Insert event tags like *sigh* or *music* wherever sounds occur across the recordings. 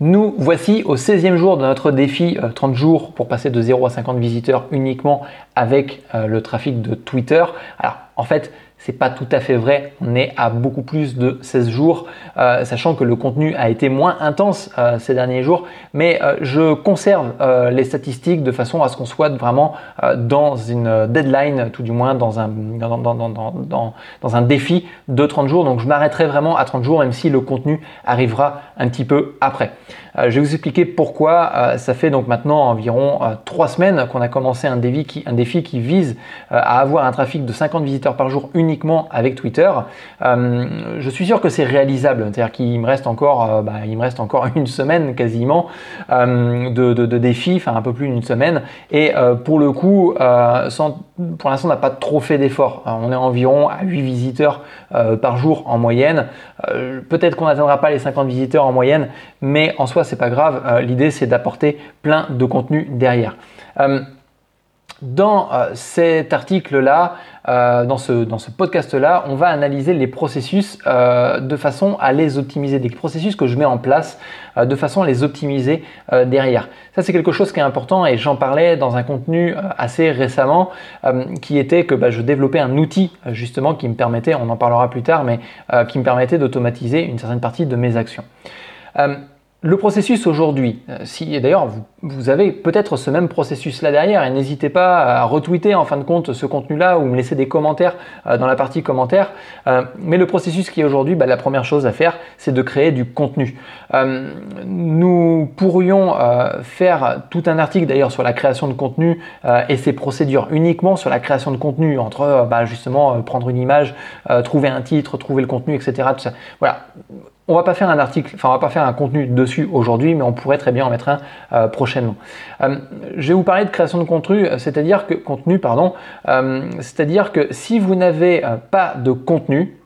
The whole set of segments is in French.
Nous voici au 16e jour de notre défi 30 jours pour passer de 0 à 50 visiteurs uniquement avec le trafic de Twitter. Alors en fait, c'est pas tout à fait vrai. On est à beaucoup plus de 16 jours, euh, sachant que le contenu a été moins intense euh, ces derniers jours. Mais euh, je conserve les statistiques de façon à ce qu'on soit vraiment dans une deadline, tout du moins dans un, défi de 30 jours. Donc je m'arrêterai vraiment à 30 jours, même si le contenu arrivera un petit peu après. Je vais vous expliquer pourquoi. ça fait donc maintenant environ 3 semaines qu'on a commencé un défi qui, un défi qui vise à avoir un trafic de 50 visiteurs par jour uniquement avec Twitter. Euh, je suis sûr que c'est réalisable, c'est-à-dire qu'il me reste encore, euh, bah, il me reste encore *laughs* une semaine quasiment euh, de, de, défis, enfin un peu plus d'une semaine. Et pour le coup, sans, pour l'instant, on n'a pas trop fait d'efforts. On est environ à 8 visiteurs par jour en moyenne. Peut-être qu'on n'atteindra pas les 50 visiteurs en moyenne, mais en soi, c'est pas grave. L'idée, c'est d'apporter plein de contenu derrière. Dans euh, cet article-là, euh, dans ce, dans ce podcast-là, on va analyser les processus euh, de façon à les optimiser, des processus que je mets en place de façon à les optimiser derrière. Ça, c'est quelque chose qui est important et j'en parlais dans un contenu assez récemment qui était que bah, je développais un outil justement qui me permettait, on en parlera plus tard, mais qui me permettait d'automatiser une certaine partie de mes actions. Le processus aujourd'hui, euh, si d'ailleurs vous, avez peut-être ce même processus là derrière, et n'hésitez pas à retweeter en fin de compte ce contenu-là ou me laisser des commentaires euh, dans la partie commentaires. Euh, mais le processus qui est aujourd'hui, bah, la première chose à faire, c'est de créer du contenu. nous pourrions faire tout un article d'ailleurs sur la création de contenu et ses procédures uniquement sur la création de contenu entre bah, justement prendre une image, trouver un titre, trouver le contenu, etc. Tout. Voilà on va pas faire un article, enfin on va pas faire un contenu dessus aujourd'hui, mais on pourrait très bien en mettre un euh, prochainement. Euh, je vais vous parler de création de contenu, euh, c'est-à-dire que contenu, pardon, c'est-à-dire que si vous n'avez pas de contenu,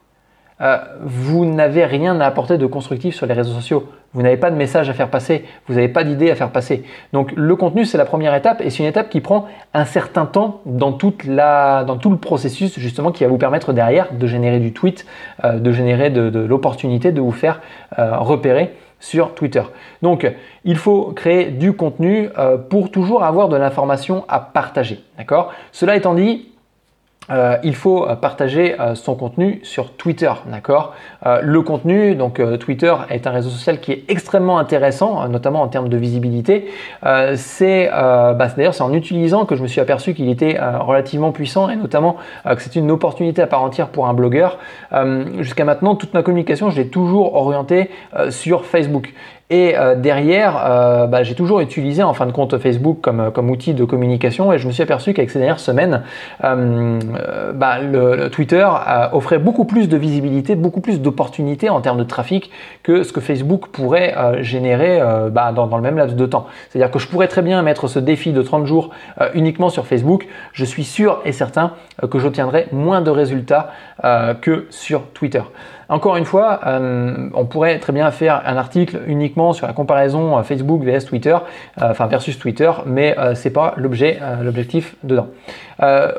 euh, vous n'avez rien à apporter de constructif sur les réseaux sociaux. Vous n'avez pas de message à faire passer, vous n'avez pas d'idée à faire passer. Donc le contenu, c'est la première étape et c'est une étape qui prend un certain temps dans, tout le processus justement qui va vous permettre derrière de générer du tweet, euh, de générer de, l'opportunité de vous faire euh, repérer sur Twitter. Donc, il faut créer du contenu pour toujours avoir de l'information à partager. D'accord? Cela étant dit, euh, il faut euh, partager euh, son contenu sur Twitter, d'accord? Le contenu, donc Twitter est un réseau social qui est extrêmement intéressant, notamment en termes de visibilité. c'est bah, d'ailleurs c'est en utilisant que je me suis aperçu qu'il était relativement puissant et notamment que c'est une opportunité à part entière pour un blogueur. Jusqu'à maintenant, toute ma communication, je l'ai toujours orientée sur Facebook. Et euh, derrière, euh, bah, j'ai toujours utilisé en fin de compte Facebook comme, comme outil de communication et je me suis aperçu qu'avec ces dernières semaines, euh, bah, le, Twitter offrait beaucoup plus de visibilité, beaucoup plus d'opportunités en termes de trafic que ce que Facebook pourrait générer bah, dans, dans, le même laps de temps. C'est-à-dire que je pourrais très bien mettre ce défi de 30 jours uniquement sur Facebook. Je suis sûr et certain que j'obtiendrai moins de résultats que sur Twitter. Encore une fois, euh, on pourrait très bien faire un article uniquement sur la comparaison euh, Facebook vs Twitter, euh, enfin versus Twitter, mais c'est pas l'objet, l'objectif dedans.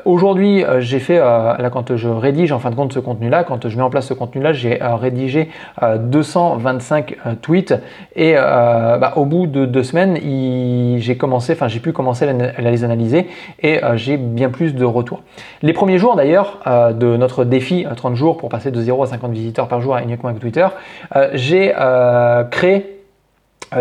Aujourd'hui, j'ai fait là quand je rédige en fin de compte ce contenu-là, quand je mets en place ce contenu-là, j'ai rédigé 225 tweets et bah, au bout de deux semaines, j'ai commencé, enfin j'ai pu commencer à les analyser et j'ai bien plus de retours. Les premiers jours d'ailleurs de notre défi 30 jours pour passer de 0 à 50 visiteurs par jour uniquement avec Twitter, euh, j'ai euh, créé euh,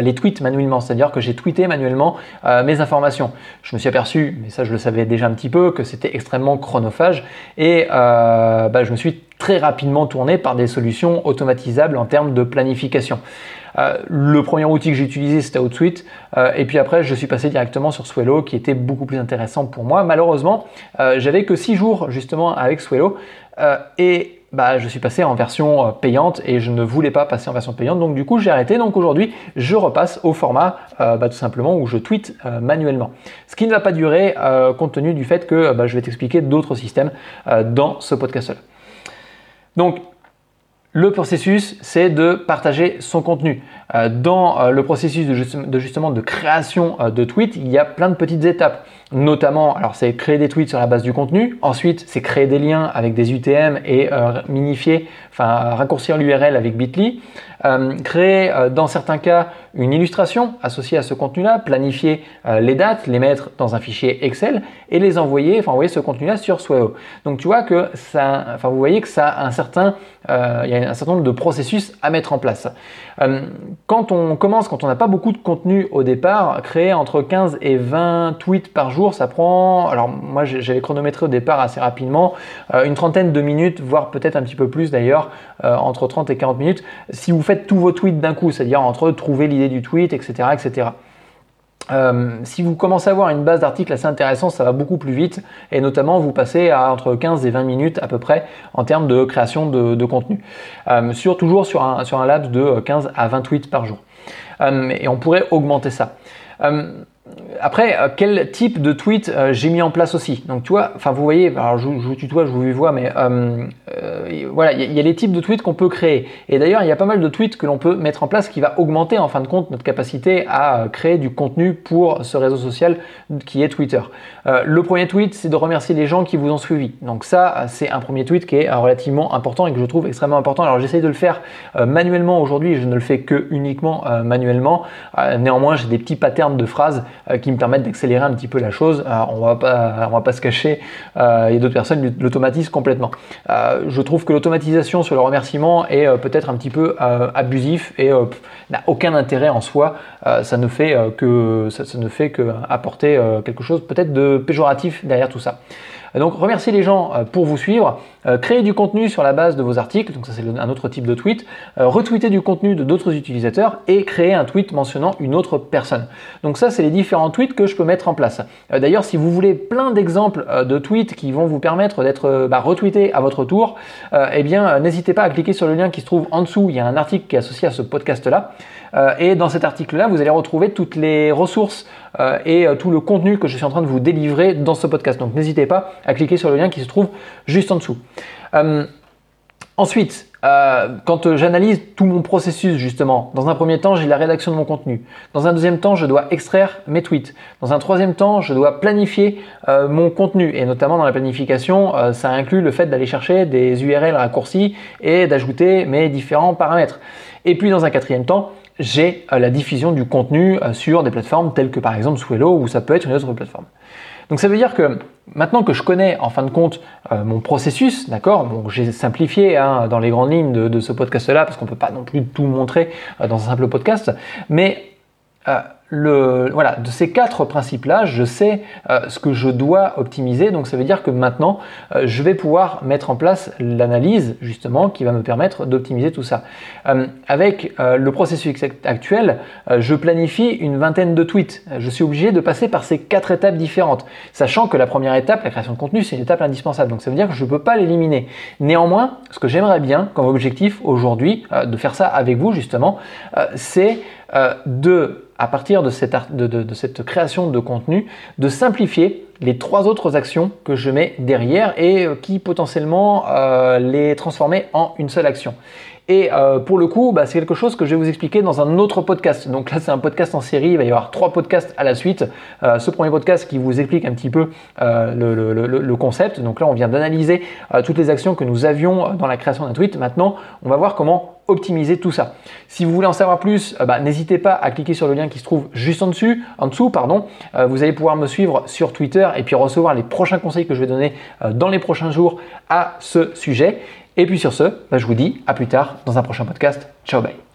les tweets manuellement, c'est-à-dire que j'ai tweeté manuellement mes informations. Je me suis aperçu, mais ça je le savais déjà un petit peu, que c'était extrêmement chronophage et bah, je me suis très rapidement tourné par des solutions automatisables en termes de planification. le premier outil que j'ai utilisé c'était OutSuite et puis après je suis passé directement sur Swello qui était beaucoup plus intéressant pour moi. Malheureusement, j'avais que 6 jours justement avec Swello et bah, je suis passé en version euh, payante et je ne voulais pas passer en version payante. Donc du coup, j'ai arrêté. Donc aujourd'hui, je repasse au format euh, bah, tout simplement où je tweete euh, manuellement. Ce qui ne va pas durer compte tenu du fait que bah, je vais t'expliquer d'autres systèmes dans ce podcast-là. Donc le processus, c'est de partager son contenu. Dans le processus de justement de création de tweets, il y a plein de petites étapes. notamment, alors c'est créer des tweets sur la base du contenu, ensuite c'est créer des liens avec des UTM et euh, minifier, enfin raccourcir l'URL avec Bitly, euh, créer euh, dans certains cas une illustration associée à ce contenu-là, planifier les dates, les mettre dans un fichier Excel et les envoyer, enfin envoyer ce contenu-là sur Sweo. Donc tu vois que ça, enfin vous voyez que ça a un certain, il y a un certain nombre de processus à mettre en place. quand on commence, quand on n'a pas beaucoup de contenu au départ, créer entre 15 et 20 tweets par jour, ça prend, alors moi j'avais chronométré au départ assez rapidement, euh, une trentaine de minutes, voire peut-être un petit peu plus d'ailleurs, euh, entre 30 et 40 minutes, si vous faites tous vos tweets d'un coup, c'est-à-dire entre trouver l'idée du tweet, etc. etc. Euh, si vous commencez à avoir une base d'articles assez intéressante, ça va beaucoup plus vite et notamment vous passez à entre 15 et 20 minutes à peu près en termes de création de, contenu. sur, toujours sur un, sur un laps de 15 à 20 tweets par jour. et on pourrait augmenter ça après, euh, quel type de tweet euh, j'ai mis en place aussi? Donc, tu vois, enfin, vous voyez, alors je, vous tutoie, je vous vois, mais euh, voilà, il y, a les types de tweets qu'on peut créer. Et d'ailleurs, il y a pas mal de tweets que l'on peut mettre en place qui va augmenter en fin de compte notre capacité à créer du contenu pour ce réseau social qui est Twitter. le premier tweet, c'est de remercier les gens qui vous ont suivi. Donc ça, c'est un premier tweet qui est relativement important et que je trouve extrêmement important. Alors, j'essaye de le faire manuellement aujourd'hui, je ne le fais que uniquement manuellement. néanmoins, j'ai des petits patterns de phrases qui me permettent d'accélérer un petit peu la chose. Euh, on va pas, on va pas se cacher. Euh, il y a d'autres personnes l'automatisent complètement. Euh, je trouve que l'automatisation sur le remerciement est peut-être un petit peu abusif et n'a aucun intérêt en soi. ça ne fait que ça ne fait que apporter quelque chose peut-être de péjoratif derrière tout ça. Donc remercier les gens euh, pour vous suivre, euh, créer du contenu sur la base de vos articles, donc ça c'est un autre type de tweet, euh, retweeter du contenu de d'autres utilisateurs et créer un tweet mentionnant une autre personne. Donc ça c'est les différents tweets que je peux mettre en place. D'ailleurs si vous voulez plein d'exemples de tweets qui vont vous permettre d'être bah, retweetés à votre tour, eh bien n'hésitez pas à cliquer sur le lien qui se trouve en dessous, il y a un article qui est associé à ce podcast là. Et dans cet article là vous allez retrouver toutes les ressources euh, et euh, tout le contenu que je suis en train de vous délivrer dans ce podcast. Donc n'hésitez pas à cliquer sur le lien qui se trouve juste en dessous. Euh, ensuite, quand j'analyse tout mon processus justement, dans un premier temps, j'ai la rédaction de mon contenu. Dans un deuxième temps, je dois extraire mes tweets. Dans un troisième temps, je dois planifier mon contenu. Et notamment dans la planification, ça inclut le fait d'aller chercher des URL raccourcis et d'ajouter mes différents paramètres. Et puis dans un quatrième temps, j'ai euh, la diffusion du contenu euh, sur des plateformes telles que par exemple Swello ou ça peut être une autre plateforme. Donc ça veut dire que maintenant que je connais en fin de compte euh, mon processus, d'accord, bon, j'ai simplifié hein, dans les grandes lignes de, ce podcast-là parce qu'on ne peut pas non plus tout montrer dans un simple podcast, mais le, voilà, de ces quatre principes-là, je sais euh, ce que je dois optimiser. Donc ça veut dire que maintenant, euh, je vais pouvoir mettre en place l'analyse justement qui va me permettre d'optimiser tout ça. Euh, avec le processus actuel, je planifie une vingtaine de tweets. Je suis obligé de passer par ces quatre étapes différentes, sachant que la première étape, la création de contenu, c'est une étape indispensable. Donc ça veut dire que je ne peux pas l'éliminer. Néanmoins, ce que j'aimerais bien comme objectif aujourd'hui, de faire ça avec vous justement, c'est de à partir de cette, création de contenu, de simplifier les trois autres actions que je mets derrière et euh, qui potentiellement euh, les transformer en une seule action. Et euh, pour le coup, bah, c'est quelque chose que je vais vous expliquer dans un autre podcast. Donc là, c'est un podcast en série. Il va y avoir trois podcasts à la suite. Ce premier podcast qui vous explique un petit peu le, le, concept. Donc là, on vient d'analyser toutes les actions que nous avions dans la création d'un tweet. Maintenant, on va voir comment optimiser tout ça. Si vous voulez en savoir plus, bah, n'hésitez pas à cliquer sur le lien qui se trouve juste en dessous. En dessous pardon. vous allez pouvoir me suivre sur Twitter et puis recevoir les prochains conseils que je vais donner dans les prochains jours à ce sujet. Et puis sur ce, bah, je vous dis à plus tard dans un prochain podcast. Ciao, bye.